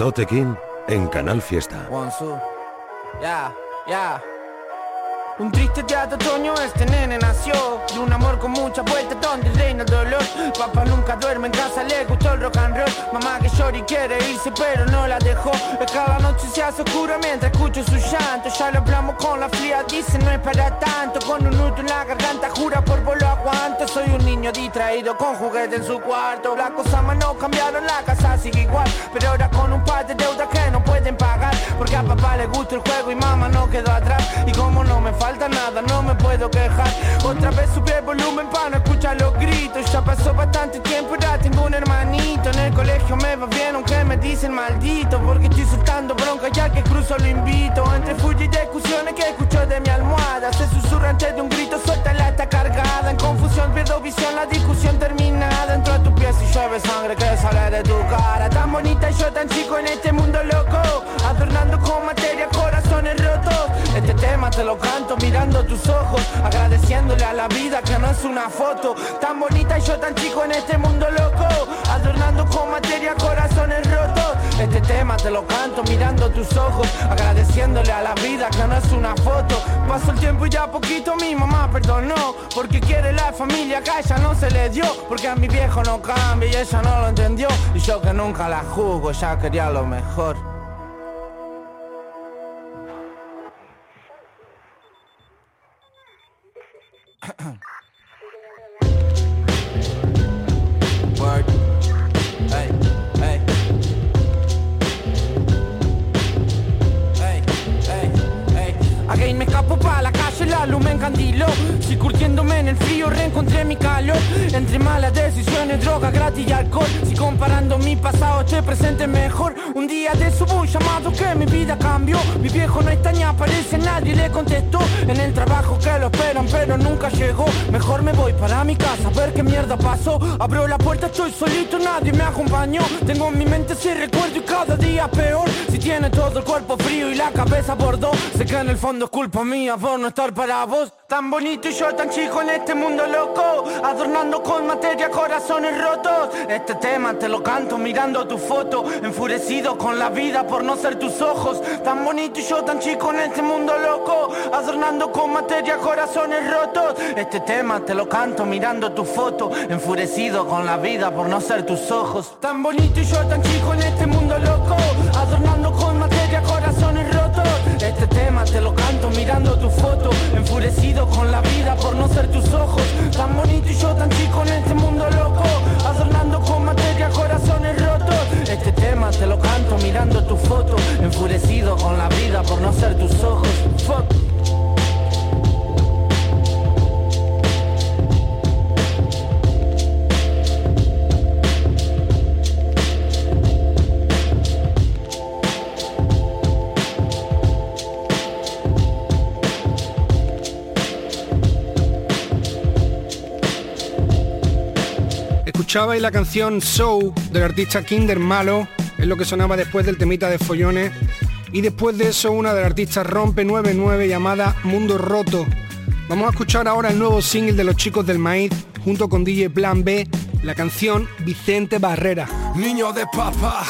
Tote King en Canal Fiesta. One, two. Ya, ya. Un triste de otoño este nene nació. De un amor con mucha vuelta donde reina el dolor. Papá nunca duerme en casa, le gustó el rock and roll. Mamá que llora y quiere irse pero no la dejó. Cada noche se hace oscura mientras escucho su llanto. Ya lo hablamos con la fría, dice no es para tanto Con un nudo en la garganta, jura por vos lo aguanto. Soy un niño distraído con juguete en su cuarto. Las cosas más no cambiaron, la casa sigue igual. Pero ahora con un par de deudas que no pueden pagar Porque a papá le gusta el juego y mamá no quedó atrás. Y como no me falta nada, no me puedo quejar. Otra vez subí el volumen para no escuchar los gritos. Ya pasó bastante tiempo, ya tengo un hermanito. En el colegio me va bien, aunque me dicen maldito Porque estoy soltando bronca ya que cruzo lo invito. Entre full y discusiones que escucho de mi almohada Se susurra antes de un grito, suéltala, está cargada. En confusión pierdo visión, la discusión terminada Entro a tu pies y llueve sangre que sale de tu cara. Tan bonita y yo tan chico en este mundo loco. Adornando con materia corazones rotos. Este tema te lo canto mirando tus ojos Agradeciéndole a la vida que no es una foto. Tan bonita y yo tan chico en este mundo loco. Adornando con materia corazones rotos. Este tema te lo canto mirando tus ojos Agradeciéndole a la vida que no es una foto. Pasó el tiempo y ya poquito mi mamá perdonó Porque quiere la familia que ella no se le dio Porque mi viejo no cambia y ella no lo entendió. Y yo que nunca la juzgo ya quería lo mejor. Me escapo pa' la la luz me encandiló. Si curtiéndome en el frío reencontré mi calor. Entre malas decisiones, droga gratis y alcohol. Si comparando mi pasado, este presente mejor. Un día de subo un llamado que mi vida cambió. Mi viejo no está ni aparece, nadie le contestó. En el trabajo que lo esperan, pero nunca llegó. Mejor me voy para mi casa a ver qué mierda pasó. Abro la puerta, estoy solito, nadie me acompañó. Tengo en mi mente ese recuerdo y cada día peor. Tiene todo el cuerpo frío y la cabeza por dos, sé que en el fondo es culpa mía por no estar para vos. Tan bonito y yo tan chico en este mundo loco, adornando con materia corazones rotos. Este tema te lo canto mirando tu foto, enfurecido con la vida por no ser tus ojos. Tan bonito y yo tan chico en este mundo loco, adornando con materia corazones rotos. Este tema te lo canto mirando tu foto, enfurecido con la vida por no ser tus ojos. Tan bonito y yo tan chico en este mundo loco, adornando con materia corazones rotos. Este tema te lo canto mirando tu foto, enfurecido con la vida por no ser tus ojos. Tan bonito y yo tan chico en este mundo loco, adornando con materia corazones rotos. Este tema te lo canto mirando tu foto, enfurecido con la vida por no ser tus ojos. Escuchabais la canción Show del artista Kinder Malo, es lo que sonaba después del temita de Follones. Y después de eso una del artista Rompe 99 llamada Mundo Roto. Vamos a escuchar ahora el nuevo single de los chicos del maíz junto con DJ Plan B, la canción Vicente Barrera. Niño de papa,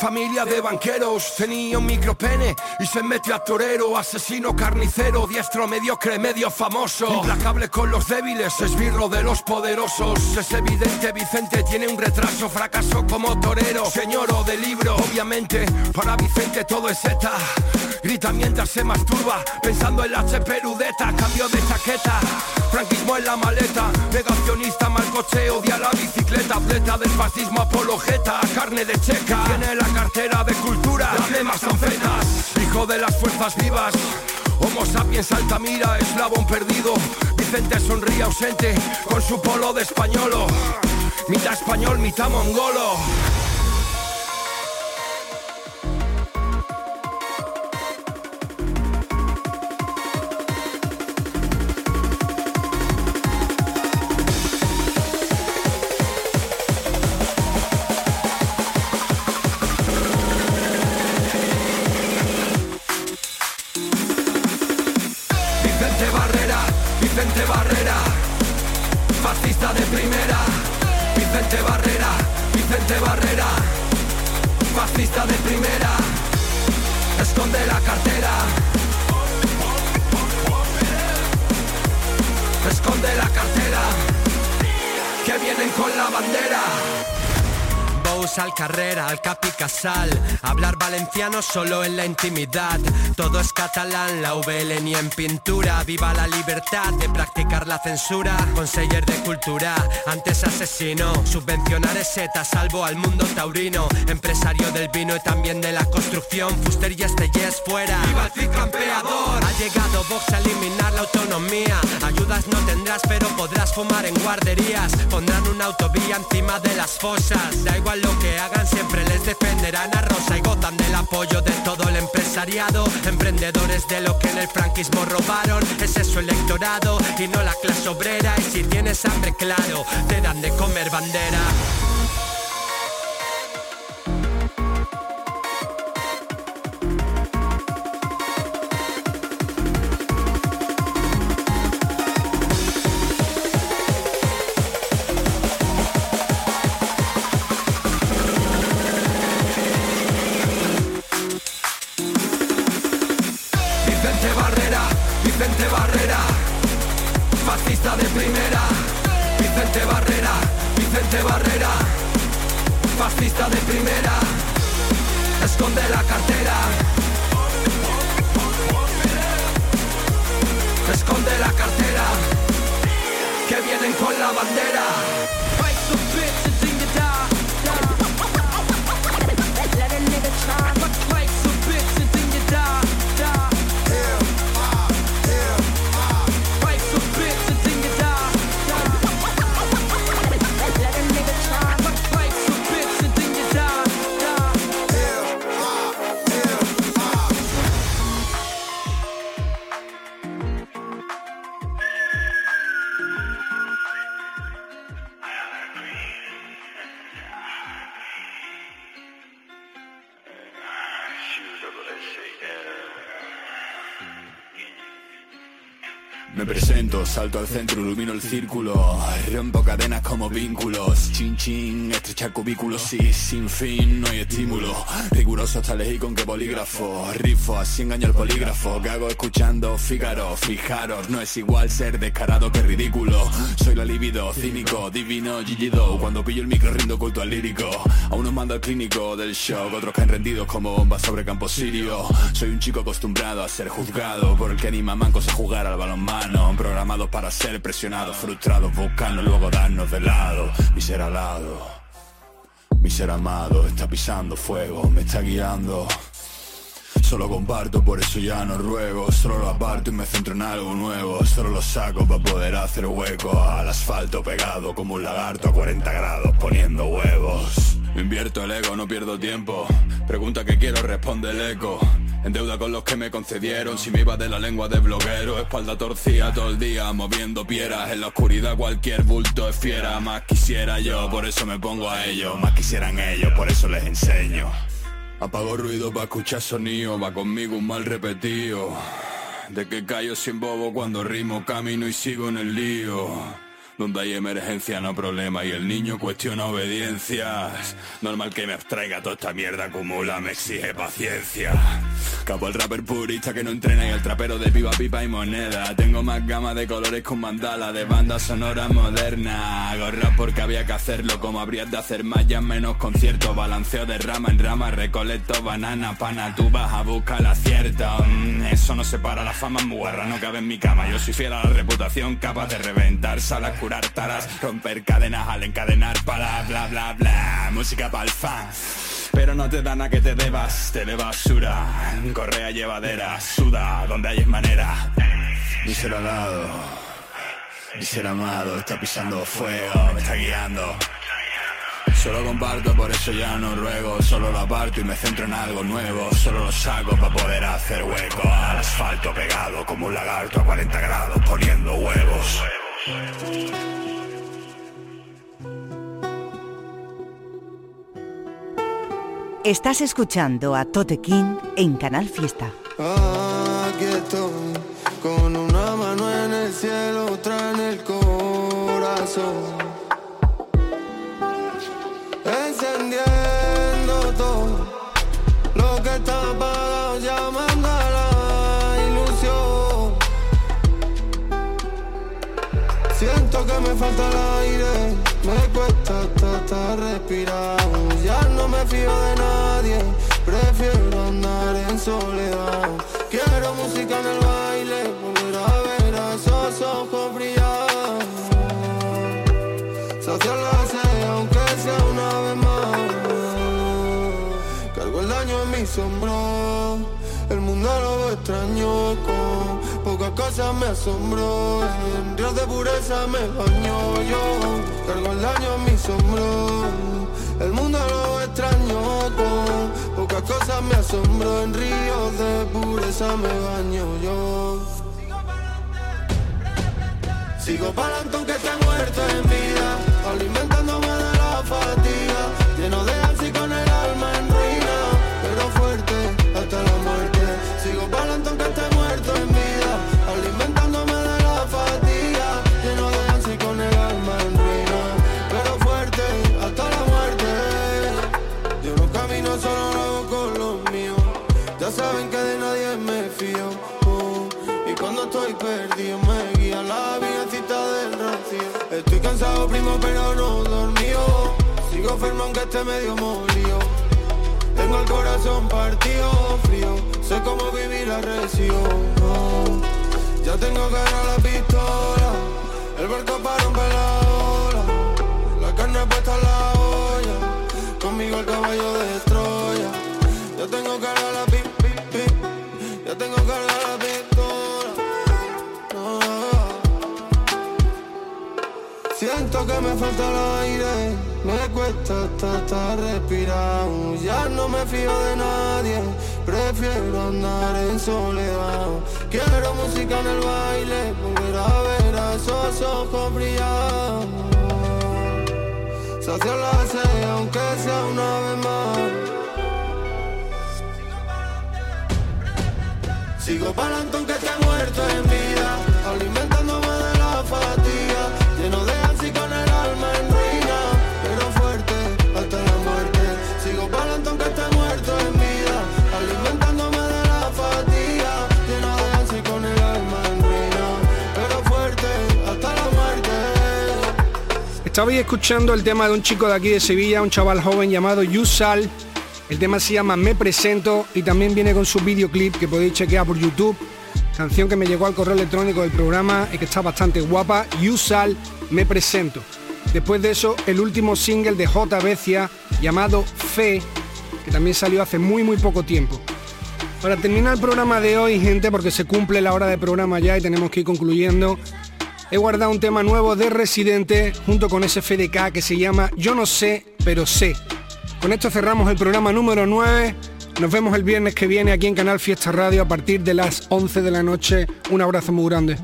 familia de banqueros, tenía un micropene y se metió a torero, asesino carnicero, diestro mediocre, medio famoso. Implacable con los débiles, esbirro de los poderosos. Es evidente, Vicente tiene un retraso, fracaso como torero. Señor de libro, obviamente, para Vicente todo es eta. Grita mientras se masturba, pensando en la HP Rudeta, cambio de chaqueta. Franquismo en la maleta, negacionista, mal coche, odia la bicicleta, atleta del fascismo apologeta, carne de checa. Tiene la cartera de cultura, dame más anfetas. Hijo de las fuerzas vivas, Homo sapiens Altamira, eslabón perdido. Vicente sonríe ausente con su polo de españolo. Mitad español, mitad mongolo. Valenciano solo en la intimidad. Todo es catalán, la VL ni en pintura. Viva la libertad de practicar la censura Conseller de cultura, antes asesino Subvencionar es seta, salvo al mundo taurino. Empresario del vino y también de la construcción. Fuster y este yes fuera. ¡Viva el tricampeador! Ha llegado Vox a eliminar la autonomía. Ayudas no tendrás pero podrás fumar en guarderías. Pondrán una autovía encima de las fosas. Da igual lo que hagan siempre les defenderán a Rosa Y gozan del apoyo de todo el empresariado. Emprendedores de lo que en el franquismo robaron. Es eso electorado y no la clase obrera. Y si tienes hambre claro te dan de comer bandera salto al centro, ilumino el círculo. Rompo cadenas como vínculos. Chin chin, estrechar cubículos Sí, sin fin, no hay estímulo. Riguroso hasta elegir con qué bolígrafo. Rifo, así engaño el polígrafo. Que hago escuchando Fígaro Fijaros, no es igual ser descarado que ridículo. Soy la libido, cínico, divino, Gigido Cuando pillo el micro rindo culto al lírico. A unos mando al clínico del shock Otros caen rendidos como bombas sobre campo sirio. Soy un chico acostumbrado a ser juzgado Por el que anima mancos a jugar al balonmano. Programados para ser presionados, frustrados, buscando luego darnos de lado. Mi ser alado, mi ser amado, está pisando fuego, me está guiando. Solo comparto, por eso ya no ruego. Solo lo aparto y me centro en algo nuevo. Solo lo saco para poder hacer hueco. Al asfalto pegado como un lagarto a 40 grados poniendo huevos. Invierto el ego, no pierdo tiempo. Pregunta que quiero, responde el eco. En deuda con los que me concedieron. Si me iba de la lengua de bloguero Espalda torcida todo el día Moviendo pieras. En la oscuridad cualquier bulto es fiera. Más quisiera yo, por eso me pongo a ello. Más quisieran ellos, por eso les enseño Apago ruido para escuchar sonido Va conmigo un mal repetido. De que callo sin bobo cuando rimo Camino y sigo en el lío donde hay emergencia no problema y el niño cuestiona obediencias. Normal que me abstraiga toda esta mierda acumula, me exige paciencia. Capo el rapper purista que no entrena y el trapero de pipa, pipa y moneda. Tengo más gama de colores con mandala, de banda sonora moderna. Hago rap porque había que hacerlo, como habrías de hacer más ya menos conciertos. Balanceo de rama en rama, recolecto banana, pana, tú vas a buscar el acierto. Mm, eso no separa la fama, mugarra, no cabe en mi cama. Yo soy fiel a la reputación, capaz de reventar salas romper cadenas al encadenar para bla bla bla, música pa'l fan. Pero no te dan a que te debas, te de basura, correa llevadera, suda, donde hay manera. Mi ser alado, mi ser amado, está pisando fuego, me está guiando. Solo comparto, por eso ya no ruego. Solo lo aparto y me centro en algo nuevo. Solo lo saco para poder hacer hueco. Al asfalto pegado como un lagarto a 40 grados poniendo huevos Estás escuchando a Tote King en Canal Fiesta. Aquí estoy, con una mano en el cielo, otra en el corazón. Falta el aire, me cuesta hasta estar respirado. Ya no me fío de nadie, prefiero andar en soledad. Quiero música en el baile, volver a ver a esos ojos brillar. Saciar la sed, aunque sea una vez más. Cargo el daño en mis hombros, el mundo lo extraño con pocas cosas me asombró. En ríos de pureza me baño yo, cargo el daño en mis hombros. El mundo lo extraño con pocas cosas me asombro En ríos de pureza me baño yo Sigo para aunque esté muerto en vida Alimentándome de la fatiga Lleno de Estoy cansado, primo, pero no dormido. Sigo firme aunque esté medio molido. Tengo el corazón partido, frío. Sé cómo vivir la región. Ya tengo agarrar la pistola. El barco para romper la ola. La carne puesta en la olla. Conmigo el caballo de Troya. Yo tengo agarrar la pi, pi, pi. Yo tengo agarrar la pistola. Siento que me falta el aire. Me cuesta hasta estar respirado. Ya no me fío de nadie. Prefiero andar en soledad. Quiero música en el baile. Volver a ver a esos ojos brillar. Saciar la sed, aunque sea una vez más. Sigo para aunque esté muerto Estabais escuchando el tema de un chico de aquí de Sevilla, un chaval joven llamado Yusal. El tema se llama Me Presento y también viene con su videoclip que podéis chequear por YouTube. Canción que me llegó al correo electrónico del programa y que está bastante guapa. Yusal, Me Presento. Después de eso, el último single de J. Becia llamado Fe, que también salió hace muy muy poco tiempo. Para terminar el programa de hoy, gente, porque se cumple la hora de programa ya y tenemos que ir concluyendo, he guardado un tema nuevo de Residente junto con ese FDK que se llama Yo no sé, pero sé. Con esto cerramos el programa número 9. Nos vemos el viernes que viene aquí en Canal Fiesta Radio a partir de las 11 de la noche. Un abrazo muy grande.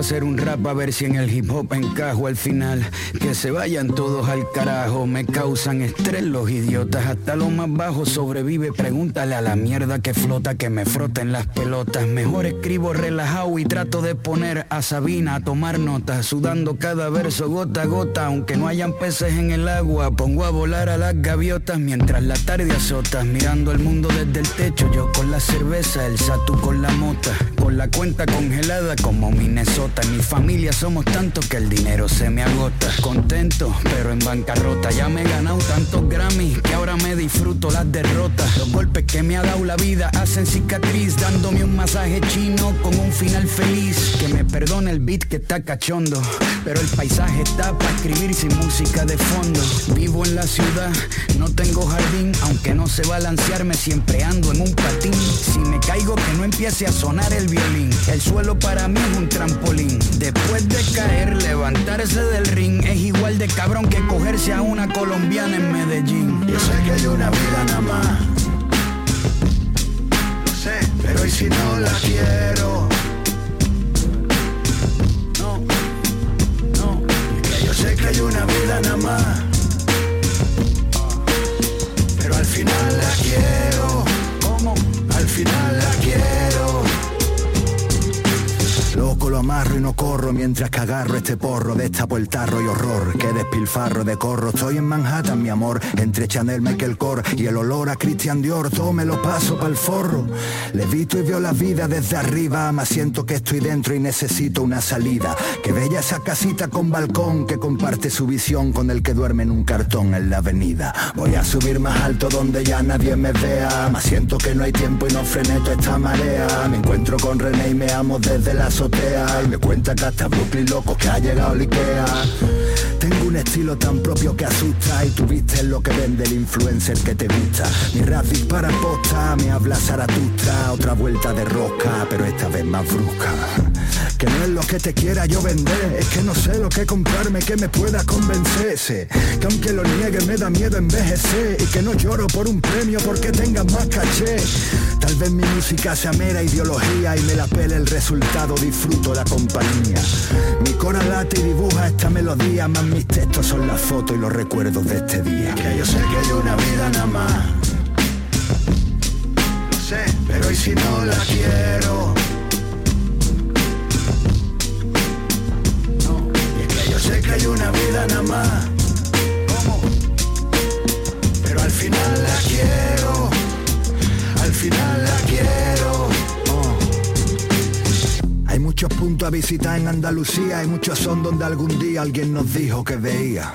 Hacer un rap a ver si en el hip hop encajo al final. Que se vayan todos al carajo, me causan estrés los idiotas. Hasta lo más bajo sobrevive, pregúntale a la mierda que flota, que me froten las pelotas. Mejor escribo relajado y trato de poner a Sabina a tomar notas. Sudando cada verso gota a gota, aunque no hayan peces en el agua. Pongo a volar a las gaviotas mientras la tarde azota. Mirando el mundo desde el techo, yo con la cerveza, el satu con la mota. Con la cuenta congelada como mi En mi familia somos tantos que el dinero se me agota. Contento, pero en bancarrota. Ya me he ganado tantos Grammys que ahora me disfruto las derrotas. Los golpes que me ha dado la vida hacen cicatriz, dándome un masaje chino con un final feliz. Que me perdone el beat que está cachondo, pero el paisaje está para escribir sin música de fondo. Vivo en la ciudad, no tengo jardín, aunque no sé balancearme, siempre ando en un patín. Si me caigo, que no empiece a sonar el violín. El suelo para mí es un trampolín. Después de caer, levantarse del ring es igual de cabrón que cogerse a una colombiana en Medellín. Yo sé que hay una vida nada más. No sé, pero ¿y si no la quiero? No, no, que yo sé que hay una vida nada más. Pero al final la quiero. Amarro y no corro mientras que agarro este porro Destapo el tarro y horror, que despilfarro de corro. Estoy en Manhattan, mi amor, entre Chanel, Michael Kors Y el olor a Christian Dior, todo me lo paso pa'l forro. Levito y veo la vida desde arriba Más siento que estoy dentro y necesito una salida. Que bella esa casita con balcón Que comparte su visión con el que duerme en un cartón en la avenida. Voy a subir más alto donde ya nadie me vea Más siento que no hay tiempo y no frené toda esta marea. Me encuentro con René y me amo desde la azotea Y me cuenta que hasta Brooklyn loco que ha llegado el Ikea Tengo un estilo tan propio que asusta Y tú viste lo que vende el influencer que te gusta. Mi rap dispara posta, me habla Zaratustra Otra vuelta de rosca, pero esta vez más brusca. Que no es lo que te quiera yo vender Es que no sé lo que comprarme que me pueda convencerse Que aunque lo niegue me da miedo envejecer Y que no lloro por un premio porque tenga más caché. Tal vez mi música sea mera ideología Y me la pele el resultado, disfruto la compañía. Mi cora late y dibuja esta melodía mis textos son las fotos y los recuerdos de este día Que yo sé que hay una vida nada más No sé, pero ¿y si no la quiero? Y que yo sé que hay una vida nada más ¿Cómo? Pero al final la quiero Al final la Hay muchos puntos a visitar en Andalucía, hay muchos son donde algún día alguien nos dijo que veía.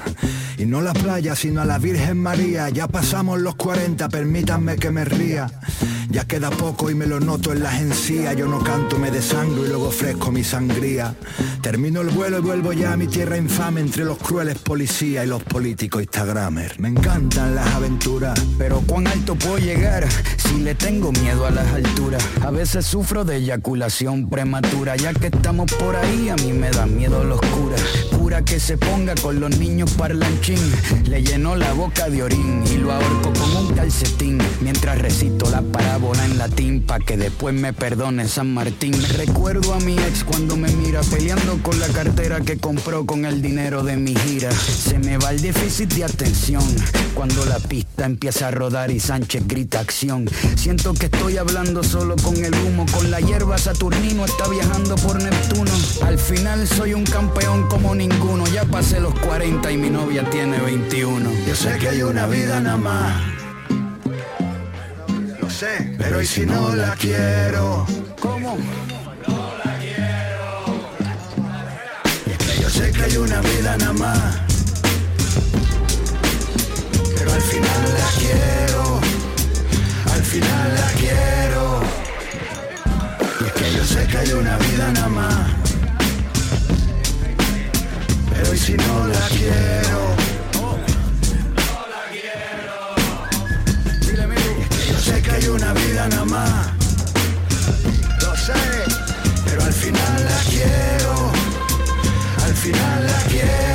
Y no la playa, sino a la Virgen María. Ya pasamos los 40, permítanme que me ría. Ya queda poco y me lo noto en las encías. Yo no canto, me desangro y luego ofrezco mi sangría. Termino el vuelo y vuelvo ya a mi tierra infame entre los crueles policías y los políticos instagramers. Me encantan las aventuras, pero cuán alto puedo llegar si le tengo miedo a las alturas. A veces sufro de eyaculación prematura, ya que estamos por ahí a mí me da miedo la oscura. Pura que se ponga con los niños parlanchín. Le lleno la boca de orín y lo ahorco con un calcetín mientras recito la parábola en latín pa' que después me perdone San Martín. Recuerdo a mi ex cuando me mira peleando con la cartera que compró con el dinero de mi gira. Se me va el déficit de atención cuando la pista empieza a rodar y Sánchez grita acción. Siento que estoy hablando solo con el humo, con la hierba Saturnino está viajando por Neptuno. Al final soy un campeón como ninguno, ya pasé los 40 y mi novia tiene 21. Yo sé que hay una vida nada más. Pero ¿y si no la quiero? ¿Cómo? Yo sé que hay una vida nada más. Pero al final la quiero. Al final la quiero. Y es que yo sé que hay una vida nada más. Pero ¿y si no la quiero? Sé que hay una vida nada más. Lo sé, pero al final la quiero. Al final la quiero.